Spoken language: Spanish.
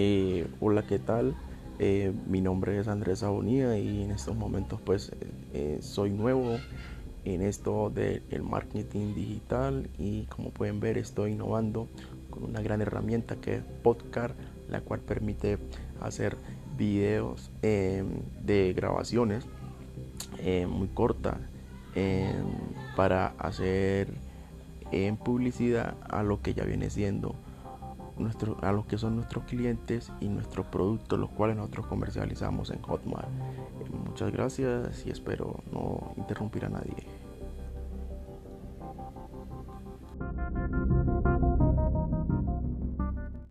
Eh, hola, ¿qué tal? Eh, mi nombre es Andrés Abonía y en estos momentos pues eh, soy nuevo en esto del marketing digital y como pueden ver estoy innovando con una gran herramienta que es Podcast, la cual permite hacer videos de grabaciones muy cortas para hacer en publicidad a lo que ya viene siendo a los que son nuestros clientes y nuestros productos, los cuales nosotros comercializamos en Hotmart. Muchas gracias y espero no interrumpir a nadie.